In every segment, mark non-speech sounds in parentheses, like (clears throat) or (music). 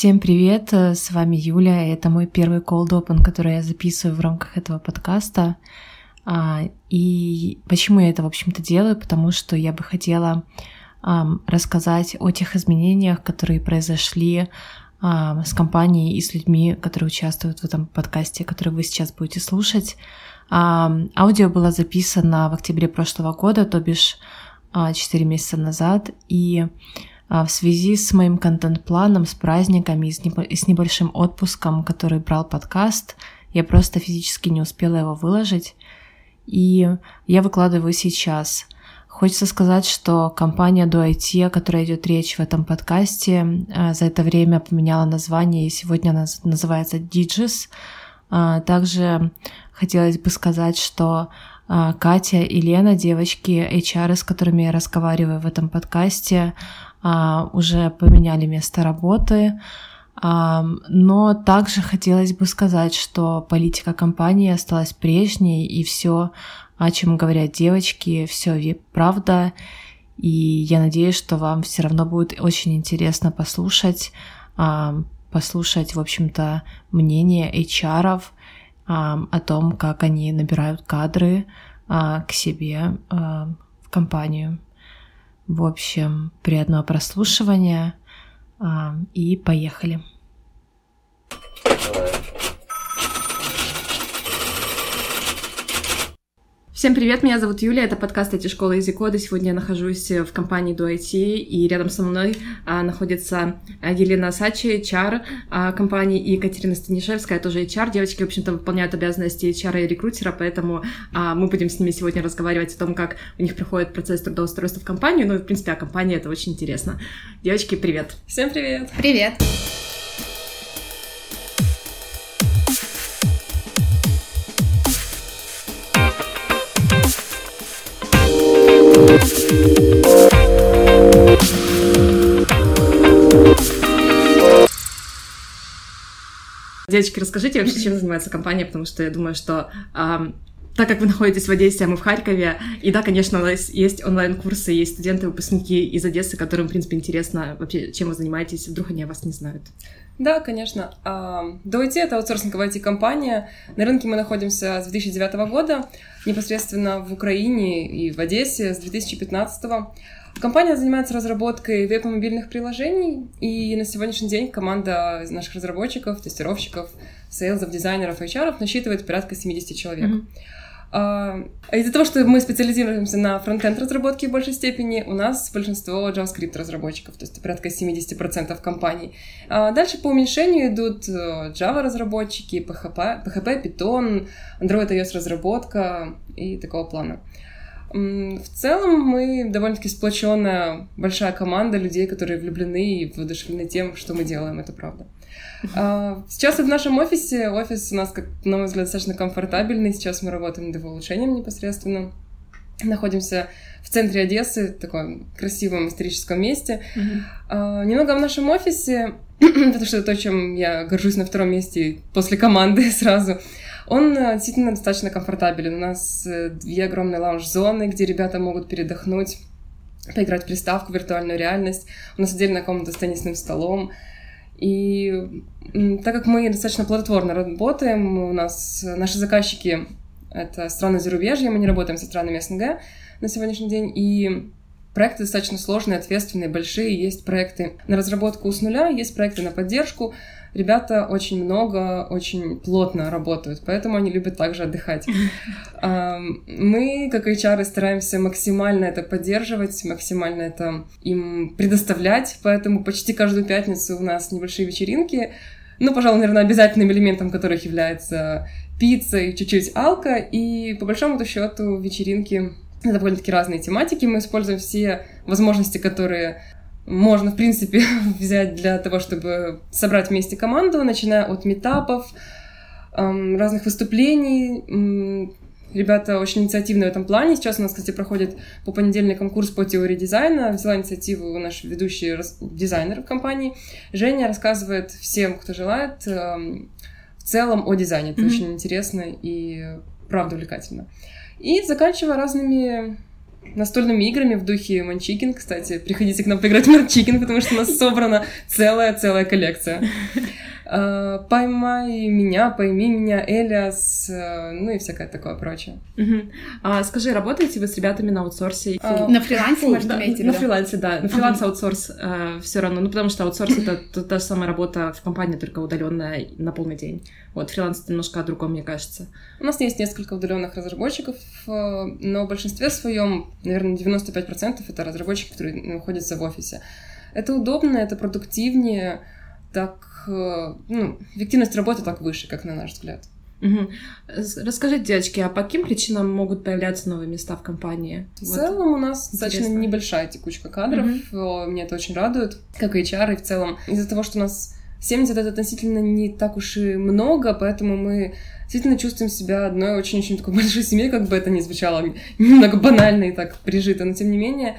Всем привет, с вами Юля, это мой первый cold open, который я записываю в рамках этого подкаста. А, и почему я это, в общем-то, делаю? Потому что я бы хотела рассказать о тех изменениях, которые произошли с компанией и с людьми, которые участвуют в этом подкасте, который вы сейчас будете слушать. Аудио было записано в октябре прошлого года, то бишь 4 месяца назад, и а, в связи с моим контент-планом, с праздниками и с небольшим отпуском, который брал подкаст, я просто физически не успела его выложить, и я выкладываю сейчас. Хочется сказать, что компания DoIT, о которой идет речь в этом подкасте, а, за это время поменяла название, и сегодня она называется Digis. А, также хотелось бы сказать, что Катя и Лена, девочки HR, с которыми я разговариваю в этом подкасте, а, уже поменяли место работы, а, но также хотелось бы сказать, что политика компании осталась прежней, и все, о чем говорят девочки, все правда. И я надеюсь, что вам все равно будет очень интересно послушать, а, послушать, в общем-то, мнение HR о том, как они набирают кадры к себе в компанию. В общем, приятного прослушивания а, и поехали. Всем привет, меня зовут Юлия, это подкаст «Эти школы язык кода». Сегодня я нахожусь в компании DoIT, и рядом со мной а, находится а, Елена Сачи, HR а, компании, и Екатерина Станишевская, тоже HR. Девочки, в общем-то, выполняют обязанности HR и рекрутера, поэтому а, мы будем с ними сегодня разговаривать о том, как у них проходит процесс трудоустройства в компанию. Ну и, в принципе, о компании это очень интересно. Девочки, привет! Всем привет! Привет! Девочки, расскажите вообще, чем занимается компания, потому что я думаю, что эм, так как вы находитесь в Одессе, а мы в Харькове, и да, конечно, у нас есть онлайн-курсы, есть студенты, выпускники из Одессы, которым, в принципе, интересно вообще, чем вы занимаетесь, вдруг они о вас не знают. Да, конечно. DoIT — это аутсорсинговая IT-компания. На рынке мы находимся с 2009 года, непосредственно в Украине и в Одессе с 2015 года. Компания занимается разработкой веб-мобильных приложений, и на сегодняшний день команда наших разработчиков, тестировщиков, сейлзов, дизайнеров, HR насчитывает порядка 70 человек. Mm-hmm. Из-за того, что мы специализируемся на фронтенд разработке в большей степени, у нас большинство JavaScript разработчиков, то есть порядка 70% компаний. Uh, дальше по уменьшению идут э, Java разработчики, PHP, PHP, Python, Android iOS разработка и такого плана. В целом мы довольно-таки сплоченная большая команда людей, которые влюблены и воодушевлены тем, что мы делаем, это правда. А, сейчас в нашем офисе, офис у нас, как, на мой взгляд, достаточно комфортабельный, сейчас мы работаем над его улучшением непосредственно. Находимся в центре Одессы, в таком красивом историческом месте. Mm-hmm. немного в нашем офисе, (clears throat) потому что это то, чем я горжусь на втором месте после команды (laughs) сразу. Он э, действительно достаточно комфортабелен. У нас э, две огромные лаунж-зоны, где ребята могут передохнуть, поиграть в приставку, виртуальную реальность. У нас отдельная комната с теннисным столом. И так как мы достаточно плодотворно работаем, у нас наши заказчики — это страны зарубежья, мы не работаем со странами СНГ на сегодняшний день, и проекты достаточно сложные, ответственные, большие. Есть проекты на разработку с нуля, есть проекты на поддержку — ребята очень много, очень плотно работают, поэтому они любят также отдыхать. (laughs) Мы, как HR, стараемся максимально это поддерживать, максимально это им предоставлять, поэтому почти каждую пятницу у нас небольшие вечеринки, ну, пожалуй, наверное, обязательным элементом которых является пицца и чуть-чуть алка, и по большому счету вечеринки это довольно-таки разные тематики. Мы используем все возможности, которые можно, в принципе, (laughs) взять для того, чтобы собрать вместе команду, начиная от метапов, разных выступлений. Ребята очень инициативны в этом плане. Сейчас у нас, кстати, проходит по понедельникам курс по теории дизайна. Взяла инициативу наш ведущий дизайнер в компании. Женя рассказывает всем, кто желает, в целом о дизайне. Это mm-hmm. очень интересно и правда увлекательно. И заканчивая разными настольными играми в духе Манчикин, кстати. Приходите к нам поиграть в Манчикин, потому что у нас собрана целая-целая коллекция. А, поймай меня, пойми меня, Элиас, э, ну и всякое такое прочее. Угу. А, скажи, работаете вы с ребятами на аутсорсе? А, на фрилансе, может, да, имеете На фрилансе, да. На фриланс аутсорс э, все равно. Ну, потому что аутсорс это та же самая работа в компании, только удаленная на полный день. Вот, фриланс это немножко о другом, мне кажется. У нас есть несколько удаленных разработчиков, э, но в большинстве своем, наверное, 95% это разработчики, которые находятся в офисе. Это удобно, это продуктивнее, так Э, ну, эффективность работы так выше, как на наш взгляд. Угу. Расскажите, девочки, а по каким причинам могут появляться новые места в компании? В вот. целом у нас Интересно. достаточно небольшая текучка кадров. Угу. Меня это очень радует, как и HR, и в целом. Из-за того, что у нас 70 это относительно не так уж и много, поэтому мы действительно чувствуем себя одной очень-очень такой (laughs) большой семьей, как бы это ни звучало немного банально и так прижито, но тем не менее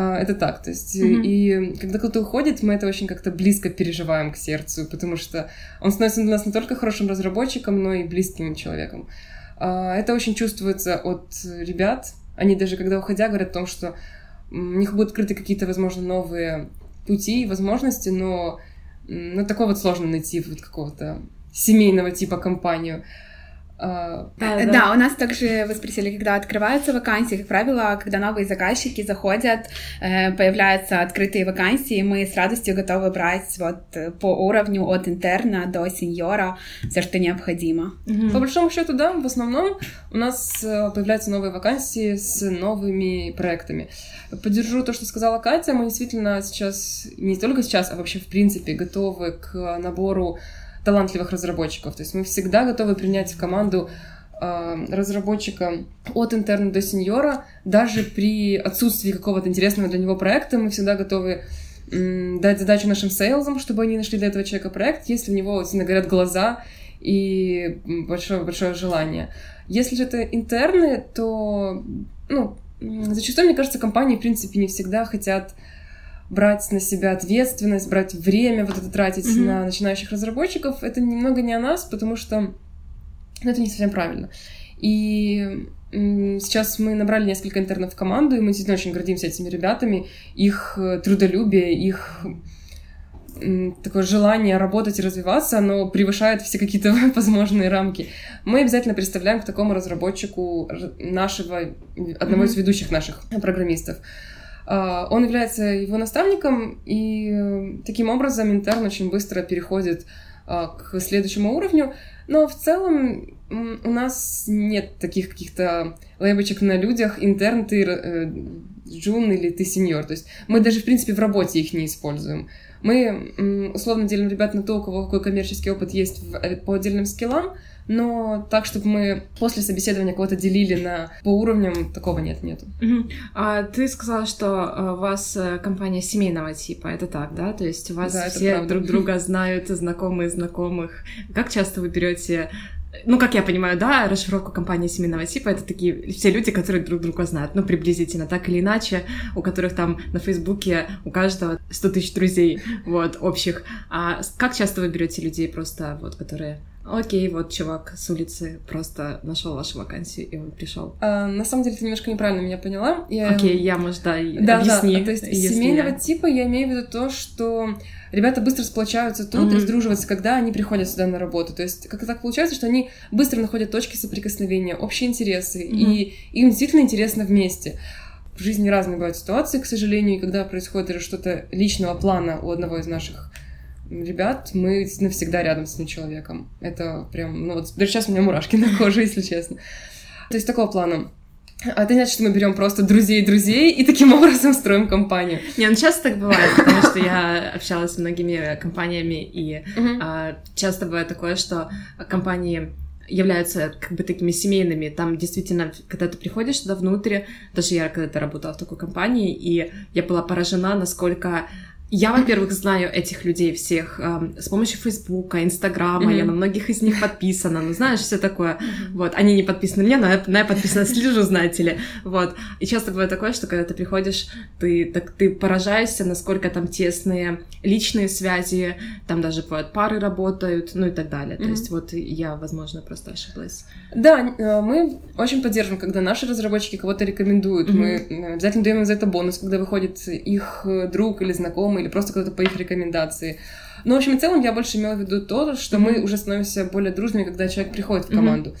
это так, то есть, mm-hmm. и когда кто-то уходит, мы это очень как-то близко переживаем к сердцу, потому что он становится для нас не только хорошим разработчиком, но и близким человеком. А, это очень чувствуется от ребят. Они даже, когда уходя, говорят о том, что у них будут открыты какие-то, возможно, новые пути и возможности, но ну, такое вот сложно найти вот какого-то семейного типа компанию. Uh, да, да. да, у нас также вы спросили, когда открываются вакансии, как правило, когда новые заказчики заходят, э, появляются открытые вакансии, мы с радостью готовы брать вот э, по уровню от интерна до сеньора все, что необходимо. Mm-hmm. По большому счету, да, в основном у нас появляются новые вакансии с новыми проектами. Поддержу то, что сказала Катя, мы действительно сейчас, не только сейчас, а вообще в принципе готовы к набору талантливых разработчиков. То есть мы всегда готовы принять в команду э, разработчика от интерна до сеньора, даже при отсутствии какого-то интересного для него проекта, мы всегда готовы дать задачу нашим сейлзам, чтобы они нашли для этого человека проект, если у него, сильно горят глаза и большое-большое желание. Если же это интерны, то, ну, зачастую, мне кажется, компании, в принципе, не всегда хотят брать на себя ответственность, брать время, вот это тратить mm-hmm. на начинающих разработчиков, это немного не о нас, потому что ну, это не совсем правильно. И сейчас мы набрали несколько интернов в команду, и мы действительно очень гордимся этими ребятами, их э, трудолюбие, их такое желание работать и развиваться, оно превышает все какие-то (laughs) возможные рамки. Мы обязательно представляем к такому разработчику нашего, одного mm-hmm. из ведущих наших программистов. А, он является его наставником, и э, таким образом интерн очень быстро переходит а, к следующему уровню. Но в целом у нас нет таких каких-то лейбочек на людях, интерн ты э, джун или ты сеньор. То есть мы даже, в принципе, в работе их не используем. Мы условно делим ребят на то, у кого какой коммерческий опыт есть э, по отдельным скиллам, но так, чтобы мы после собеседования кого-то делили на по уровням, такого нет, нету. Угу. А ты сказала, что а, у вас э, компания семейного типа, это так, да? То есть у вас да, все друг друга знают, знакомые знакомых. Как часто вы берете ну, как я понимаю, да, расшифровка компании семейного типа — это такие все люди, которые друг друга знают, ну, приблизительно, так или иначе, у которых там на Фейсбуке у каждого 100 тысяч друзей, вот, общих. А как часто вы берете людей просто, вот, которые окей, вот чувак с улицы просто нашел вашу вакансию, и он пришел. А, на самом деле, ты немножко неправильно меня поняла. Я... Окей, я, может, да, да объясни. Да, то есть семейного я... типа я имею в виду то, что ребята быстро сплочаются тут mm-hmm. и сдруживаются, когда они приходят сюда на работу. То есть как так получается, что они быстро находят точки соприкосновения, общие интересы, mm-hmm. и им действительно интересно вместе. В жизни разные бывают ситуации, к сожалению, и когда происходит что-то личного плана у одного из наших ребят, мы навсегда рядом с этим человеком. Это прям, ну вот даже сейчас у меня мурашки (laughs) на коже, если честно. То есть такого плана. А это значит, что мы берем просто друзей-друзей и таким (laughs) образом строим компанию. Не, ну часто так бывает, потому что я общалась с многими компаниями, и а, часто бывает такое, что компании являются как бы такими семейными. Там действительно, когда ты приходишь туда внутрь, даже я когда-то работала в такой компании, и я была поражена, насколько Я, во-первых, знаю этих людей всех э, с помощью Фейсбука, Инстаграма, mm-hmm. я на многих из них подписана, ну, знаешь, все такое. Mm-hmm. Вот, они не подписаны мне, но я, но я подписана, слежу, знаете ли. Вот. И часто бывает такое, что когда ты приходишь, ты, так, ты поражаешься, насколько там тесные личные связи, там даже бывают пары работают, ну и так далее. Mm-hmm. То есть вот я, возможно, просто ошиблась. Да, э, мы очень поддерживаем, когда наши разработчики кого-то рекомендуют. Mm-hmm. Мы обязательно даем за это бонус, когда выходит их друг или знакомый или просто кто-то по их рекомендации. Но, в общем и целом, я больше имела в виду то, что mm-hmm. мы уже становимся более дружными, когда человек приходит в команду.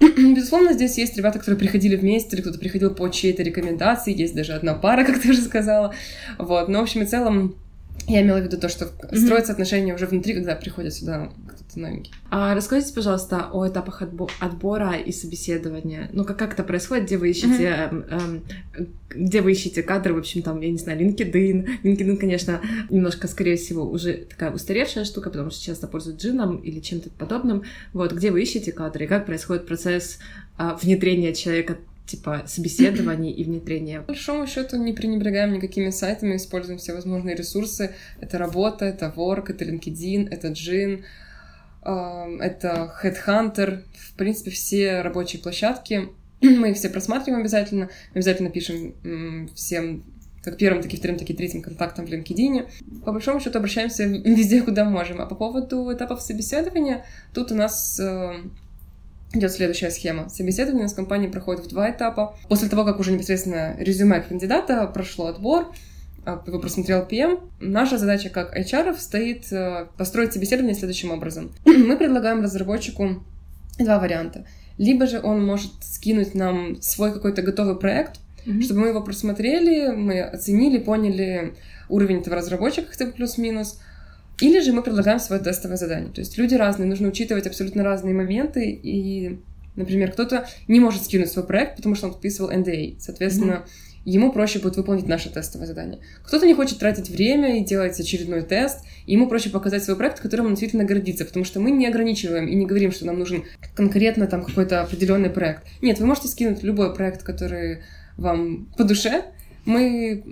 Mm-hmm. (clears throat) Безусловно, здесь есть ребята, которые приходили вместе, или кто-то приходил по чьей-то рекомендации, есть даже одна пара, (laughs) как ты уже сказала. Вот. Но, в общем и целом, я имела в виду то, что mm-hmm. строятся отношения уже внутри, когда приходят сюда кто-то новенький. А расскажите, пожалуйста, о этапах отбо- отбора и собеседования. Ну, как, как это происходит, где вы ищете, mm-hmm. эм, где вы ищете кадры, в общем, там, я не знаю, LinkedIn. LinkedIn, конечно, немножко, скорее всего, уже такая устаревшая штука, потому что часто пользуют джином или чем-то подобным. Вот, где вы ищете кадры, и как происходит процесс э, внедрения человека типа собеседований и внедрения. По большому счету не пренебрегаем никакими сайтами, используем все возможные ресурсы. Это работа, это Work, это LinkedIn, это Джин, это Headhunter, в принципе, все рабочие площадки. (clears throat) Мы их все просматриваем обязательно. Обязательно пишем всем как первым, так и вторым, так и третьим контактом в LinkedIn. По большому счету обращаемся (laughs) везде, куда можем. А по поводу этапов собеседования, тут у нас э, идет следующая схема. Собеседование с компанией проходит в два этапа. После того, как уже непосредственно резюме кандидата прошло отбор, а, его просмотрел PM, наша задача как HR стоит э, построить собеседование следующим образом. (clears throat) Мы предлагаем разработчику два варианта. Либо же он может скинуть нам свой какой-то готовый проект, mm-hmm. чтобы мы его просмотрели, мы оценили, поняли уровень этого разработчика хотя бы плюс-минус, или же мы предлагаем свое тестовое задание. То есть люди разные, нужно учитывать абсолютно разные моменты. И, например, кто-то не может скинуть свой проект, потому что он подписывал NDA. Соответственно, mm-hmm. ему проще будет выполнить наше тестовое задание. Кто-то не хочет тратить время и делать очередной тест, и ему проще показать свой проект, которым он действительно гордится, потому что мы не ограничиваем и не говорим, что нам нужен конкретно там какой-то определенный проект. Нет, вы можете скинуть любой проект, который вам по душе. Мы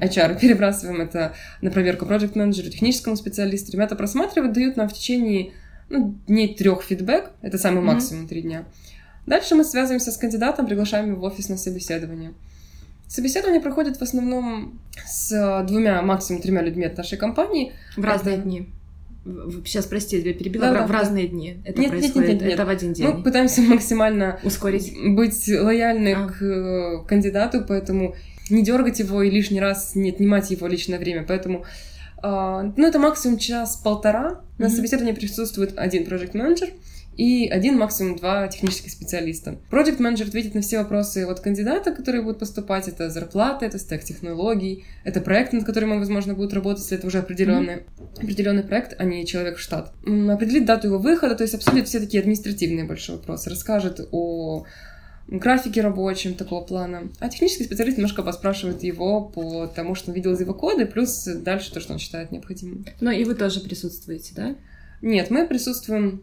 HR, перебрасываем это на проверку project менеджеру техническому специалисту. Ребята просматривают, дают нам в течение ну, дней трех фидбэк, это самый mm-hmm. максимум три дня. Дальше мы связываемся с кандидатом, приглашаем его в офис на собеседование. Собеседование проходит в основном с двумя, максимум тремя людьми от нашей компании. В разные это... дни. Сейчас, прости, я перебила. Да, в, да, в разные да. дни это нет, происходит. Нет, нет, нет, это в один день. Мы пытаемся максимально ускорить, быть лояльны а. к э, кандидату, поэтому не дергать его и лишний раз не отнимать его личное время. Поэтому Uh, ну, это максимум час-полтора. Mm-hmm. На собеседовании присутствует один проект менеджер и один, максимум два технических специалиста. Проект менеджер ответит на все вопросы от кандидата, которые будут поступать. Это зарплата, это стек технологий, это проект, над которым он, возможно, будет работать, если это уже определенный, mm-hmm. определенный проект, а не человек в штат. Определит дату его выхода, то есть обсудит все такие административные большие вопросы, расскажет о графике рабочем такого плана. А технический специалист немножко поспрашивает его по тому, что он видел из его кода, плюс дальше то, что он считает необходимым. Ну и вы тоже присутствуете, да? Нет, мы присутствуем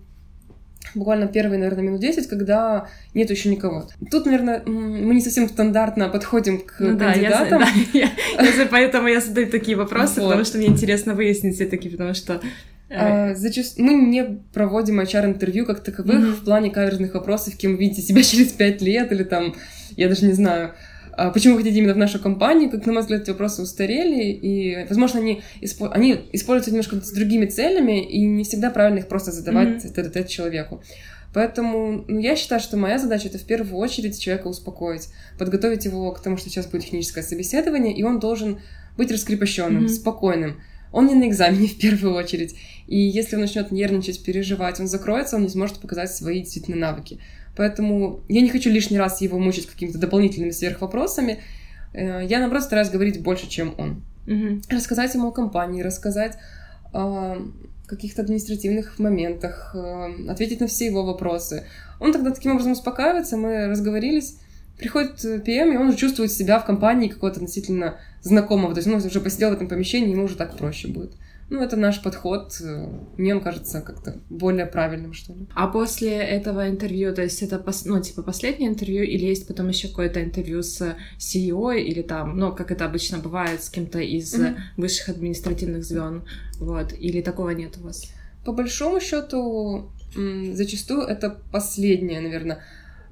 буквально первые, наверное, минут 10, когда нет еще никого. Тут, наверное, мы не совсем стандартно подходим к ну, кандидатам. Да, (laughs) я, да, я, поэтому я задаю такие вопросы, вот. потому что мне интересно выяснить все-таки, потому что а, зачаст... Мы не проводим HR-интервью как таковых mm-hmm. в плане каверзных вопросов, кем вы видите себя (laughs) через пять лет или там, я даже не знаю, а почему вы хотите именно в нашу компанию, как, на мой взгляд, эти вопросы устарели, и, возможно, они, испо... они используются немножко с другими целями, и не всегда правильно их просто задавать mm-hmm. этот человеку. Поэтому ну, я считаю, что моя задача это в первую очередь человека успокоить, подготовить его к тому, что сейчас будет техническое собеседование, и он должен быть раскрепощенным, mm-hmm. спокойным. Он не на экзамене (laughs) в первую очередь. И если он начнет нервничать, переживать, он закроется, он не сможет показать свои действительно навыки. Поэтому я не хочу лишний раз его мучить какими-то дополнительными сверхвопросами. Э, я, наоборот, стараюсь говорить больше, чем он. Угу. Рассказать ему о компании, рассказать о каких-то административных моментах, э, ответить на все его вопросы. Он тогда таким образом успокаивается, мы разговорились, приходит PM, и он уже чувствует себя в компании какого-то относительно знакомого, то есть он уже посидел в этом помещении, ему уже так проще будет. ну, это наш подход. Мне он кажется как-то более правильным, что ли. А после этого интервью, то есть это, ну, типа, последнее интервью, или есть потом еще какое-то интервью с CEO, или там, ну, как это обычно бывает, с кем-то из mm-hmm. высших административных звен, вот, или такого нет у вас? По большому счету, зачастую это последнее, наверное,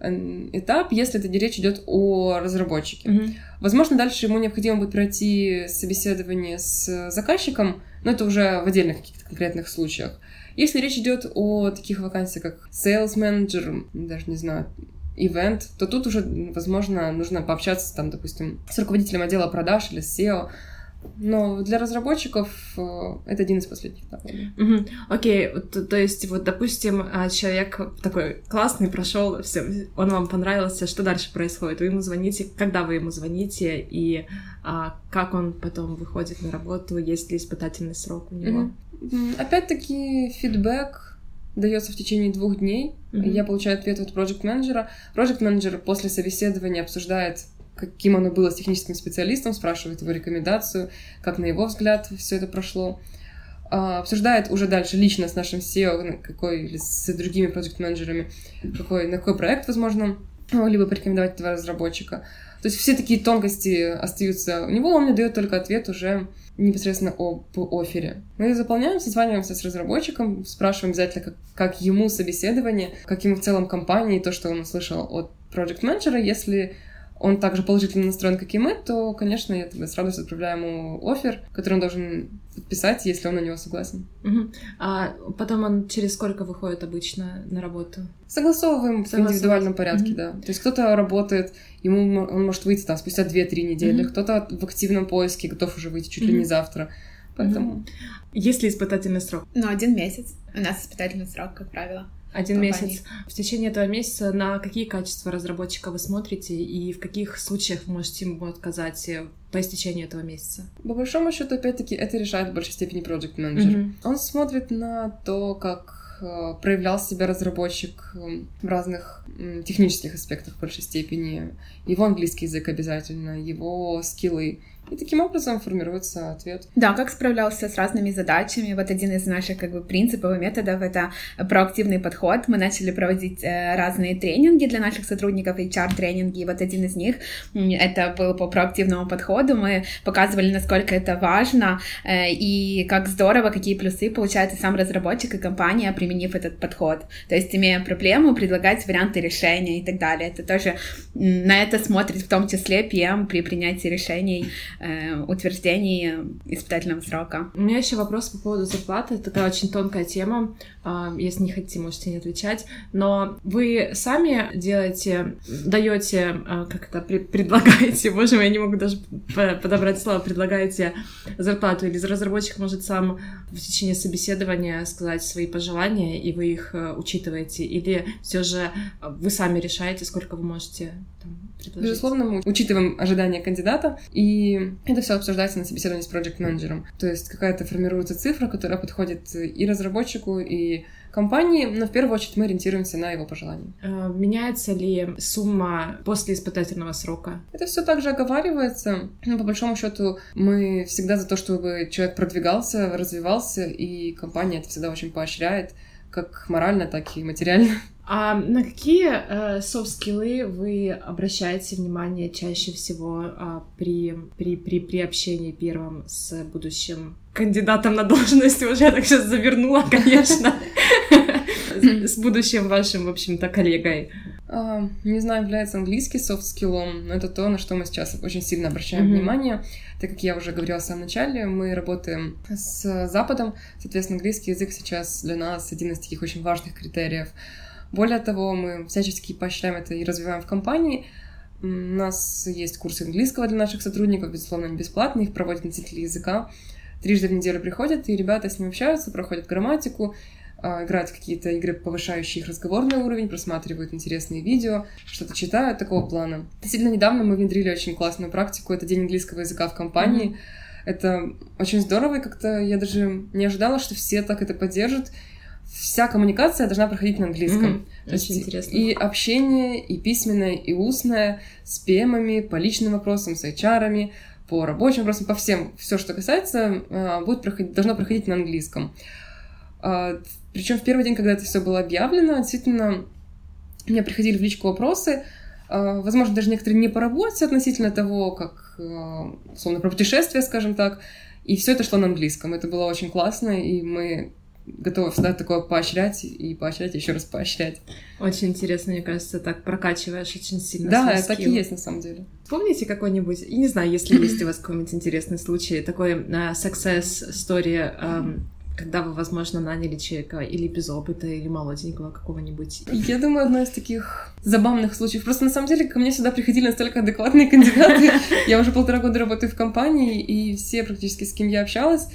этап, если это речь идет о разработчике. Mm-hmm. Возможно, дальше ему необходимо будет пройти собеседование с заказчиком, но это уже в отдельных каких-то конкретных случаях. Если речь идет о таких вакансиях, как sales manager, даже не знаю, event, то тут уже, возможно, нужно пообщаться там, допустим, с руководителем отдела продаж или с SEO, но для разработчиков э, это один из последних этапов. Угу. Окей, то, то есть вот, допустим, а, человек такой классный прошел, все, он вам понравился, что дальше происходит? Вы ему звоните, когда вы ему звоните и а, как он потом выходит на работу, есть ли испытательный срок у него? Угу. Опять-таки фидбэк дается в течение двух дней. Mm-hmm. Я получаю ответ от проект менеджера. Проект менеджер после собеседования обсуждает каким оно было с техническим специалистом, спрашивает его рекомендацию, как на его взгляд все это прошло. А, обсуждает уже дальше лично с нашим SEO, какой, или с другими проект-менеджерами, какой, на какой проект, возможно, либо порекомендовать этого разработчика. То есть все такие тонкости остаются у него, он мне дает только ответ уже непосредственно об офере. Мы заполняем, созваниваемся с разработчиком, спрашиваем обязательно, как, как ему собеседование, как ему в целом компании, то, что он услышал от проект менеджера если он также положительно настроен, как и мы, то, конечно, я с радостью отправляю ему офер, который он должен подписать, если он на него согласен. Угу. А потом он через сколько выходит обычно на работу? Согласовываем в индивидуальном порядке, угу. да. То есть кто-то работает, ему он может выйти там спустя 2-3 недели, угу. кто-то в активном поиске готов уже выйти чуть угу. ли не завтра. Поэтому... Угу. Есть ли испытательный срок? Ну, один месяц. У нас испытательный срок, как правило. Один месяц. В течение этого месяца на какие качества разработчика вы смотрите и в каких случаях вы можете ему отказать э, по истечению этого месяца? По большому счету, опять-таки, это решает в большей степени проект менеджер. Mm-hmm. Он смотрит на то, как э, проявлял себя разработчик э, в разных технических аспектах в большей степени. Его английский язык обязательно, его скиллы и таким образом формируется ответ. Да, как справлялся с разными задачами. Вот один из наших как бы принципов и методов — это проактивный подход. Мы начали проводить э, разные тренинги для наших сотрудников, HR-тренинги, и вот один из них — это был по проактивному подходу. Мы показывали, насколько это важно э, и как здорово, какие плюсы получает и сам разработчик, и компания, применив этот подход. То есть, имея проблему, предлагать варианты решения и так далее. Это тоже на это смотрит в том числе PM при принятии решений э, утверждении испытательного срока. У меня еще вопрос по поводу зарплаты. Это такая очень тонкая тема. Э, если не хотите, можете не отвечать. Но вы сами делаете, даете, э, как это, предлагаете, (laughs) боже мой, я не могу даже подобрать слово, предлагаете зарплату, или разработчик может сам в течение собеседования сказать свои пожелания, и вы их э, учитываете, или все же вы сами решаете, сколько вы можете там, предложить? Безусловно, мы учитываем ожидания кандидата, и это все обсуждается на собеседовании с проект-менеджером. То есть какая-то формируется цифра, которая подходит и разработчику, и компании, но в первую очередь мы ориентируемся на его пожелания. Э, меняется ли сумма после испытательного срока? Это все также оговаривается. Но по большому счету мы всегда за то, чтобы человек продвигался, развивался, и компания это всегда очень поощряет как морально, так и материально. А на какие софт-скиллы э, вы обращаете внимание чаще всего а, при, при, при, при общении первым с будущим кандидатом на должность? Уже я так сейчас завернула, (laughs) конечно, с будущим вашим, в общем-то, коллегой. Э, не знаю, является английский софт-скиллом, но это то, на что мы сейчас очень сильно обращаем mm-hmm. внимание, так как я уже говорила в самом начале, мы работаем с Западом, соответственно, английский язык сейчас для нас один из таких очень важных критериев. Более того, мы всячески поощряем это и развиваем в компании. У нас есть курсы английского для наших сотрудников, безусловно, они бесплатные, их проводят носители языка. Трижды в неделю приходят, и ребята с ними общаются, проходят грамматику, а, играют в какие-то игры, повышающие их разговорный уровень, просматривают интересные видео, что-то читают такого плана. Действительно, недавно мы внедрили очень классную практику, это День английского языка в компании. Mm-hmm. Это очень здорово, и как-то я даже не ожидала, что все так это поддержат, вся коммуникация должна проходить на английском. Mm-hmm. То Очень есть интересно. И общение, и письменное, и устное, с ПМами, по личным вопросам, с HR, по рабочим вопросам, по всем, все, что касается, а, будет проходить, должно проходить на английском. А, Причем в первый день, когда это все было объявлено, действительно, мне приходили в личку вопросы, а, возможно, даже некоторые не по работе относительно того, как, условно, про путешествия, скажем так, и все это шло на английском. Это было очень классно, и мы готова всегда такое поощрять и поощрять, еще раз поощрять. Очень интересно, мне кажется, так прокачиваешь очень сильно. Да, так и есть на самом деле. Помните какой-нибудь, я не знаю, если есть (clears throat) у вас какой-нибудь интересный случай, такой uh, success story, um, когда вы, возможно, наняли человека или без опыта, или молоденького какого-нибудь? Я думаю, одно из таких забавных случаев. Просто на самом деле ко мне сюда приходили настолько адекватные кандидаты. (laughs) Я уже полтора года работаю в компании, и все практически, с кем я общалась,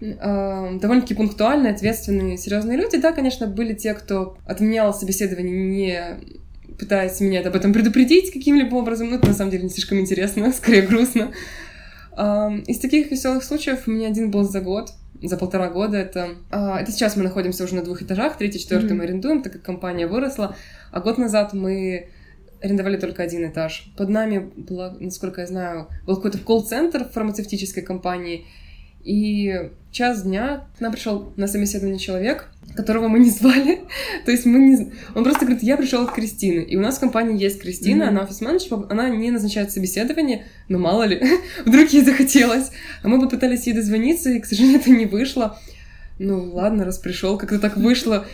довольно-таки пунктуальные, ответственные, серьезные люди. Да, конечно, были те, кто отменял собеседование, не пытаясь меня об этом предупредить каким-либо образом. Ну, это на самом деле не слишком интересно, (laughs) скорее грустно. Из таких веселых случаев у меня один был за год, за полтора года. Это, а, это сейчас мы находимся уже на двух этажах, третий, четвертый mm-hmm. мы арендуем, так как компания выросла. А год назад мы арендовали только один этаж. Под нами была, насколько я знаю, был какой-то колл-центр фармацевтической компании, и час дня к нам пришел на собеседование человек, которого мы не звали. (laughs) То есть мы не... Он просто говорит, я пришел от Кристины. И у нас в компании есть Кристина, mm-hmm. она офис-менеджер, она не назначает собеседование, но мало ли, (laughs) вдруг ей захотелось. А мы попытались ей дозвониться, и, к сожалению, это не вышло. Ну, ладно, раз пришел, как-то так вышло.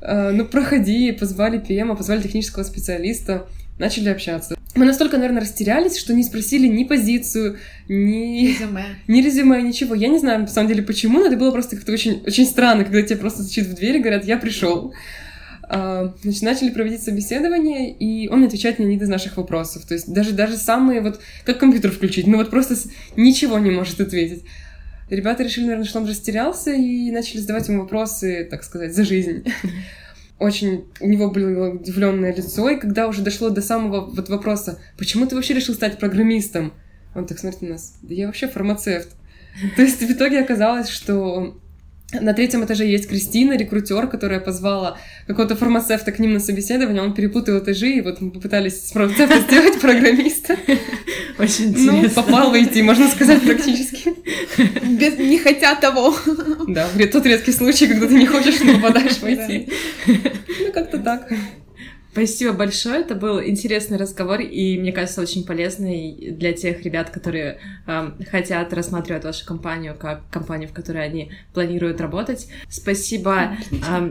Uh, ну, проходи, позвали ПМа, позвали технического специалиста, начали общаться. Мы настолько, наверное, растерялись, что не спросили ни позицию, ни резюме, ни резюме ничего. Я не знаю, на самом деле, почему, но это было просто как-то очень, очень странно, когда тебе просто стучат в дверь и говорят, я пришел. А, значит, начали проводить собеседование, и он отвечает на ни из наших вопросов. То есть даже, даже самые вот... Как компьютер включить? Ну вот просто ничего не может ответить. Ребята решили, наверное, что он растерялся, и начали задавать ему вопросы, так сказать, за жизнь очень у него было удивленное лицо, и когда уже дошло до самого вот вопроса, почему ты вообще решил стать программистом? Он так смотрит на нас, да я вообще фармацевт. То есть в итоге оказалось, что на третьем этаже есть Кристина, рекрутер, которая позвала какого-то фармацевта к ним на собеседование, он перепутал этажи, и вот мы попытались с фармацевта сделать программиста. Очень ну, интересно. Ну, попал войти, можно сказать, практически. Без, не хотя того. Да, тот редкий случай, когда ты не хочешь, но попадаешь войти. Ну, как-то так. Спасибо большое. Это был интересный разговор и, мне кажется, очень полезный для тех ребят, которые э, хотят рассматривать вашу компанию как компанию, в которой они планируют работать. Спасибо. Э,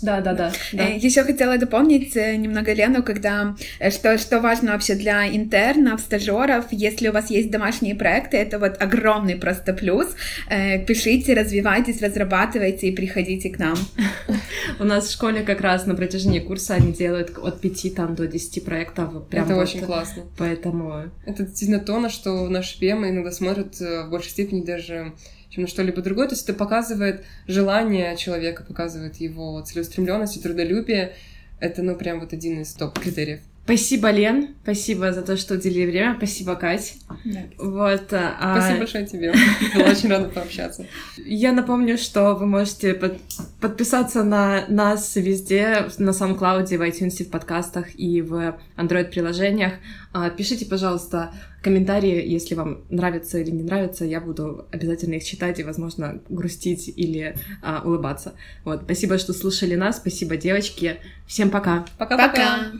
да, да, да. да. Э, Еще хотела дополнить э, немного Лену, когда э, что, что важно вообще для интернов, стажеров, если у вас есть домашние проекты, это вот огромный просто плюс. Пишите, развивайтесь, разрабатывайте и приходите к нам. (laughs) У нас в школе как раз на протяжении курса они делают от 5 там, до 10 проектов. Прям это вот, очень классно. Поэтому... Это действительно то, на что наши PM иногда смотрят э, в большей степени даже чем на что-либо другое. То есть это показывает желание человека, показывает его целеустремленность и трудолюбие. Это, ну, прям вот один из топ-критериев. Спасибо, Лен. Спасибо за то, что уделили время. Спасибо, Кать. Да. Вот, а... Спасибо большое тебе. (laughs) Была очень рада пообщаться. Я напомню, что вы можете под... подписаться на нас везде, на SoundCloud, в iTunes, в подкастах и в Android-приложениях. А, пишите, пожалуйста, комментарии, если вам нравится или не нравится. Я буду обязательно их читать и, возможно, грустить или а, улыбаться. Вот. Спасибо, что слушали нас. Спасибо, девочки. Всем пока. Пока-пока.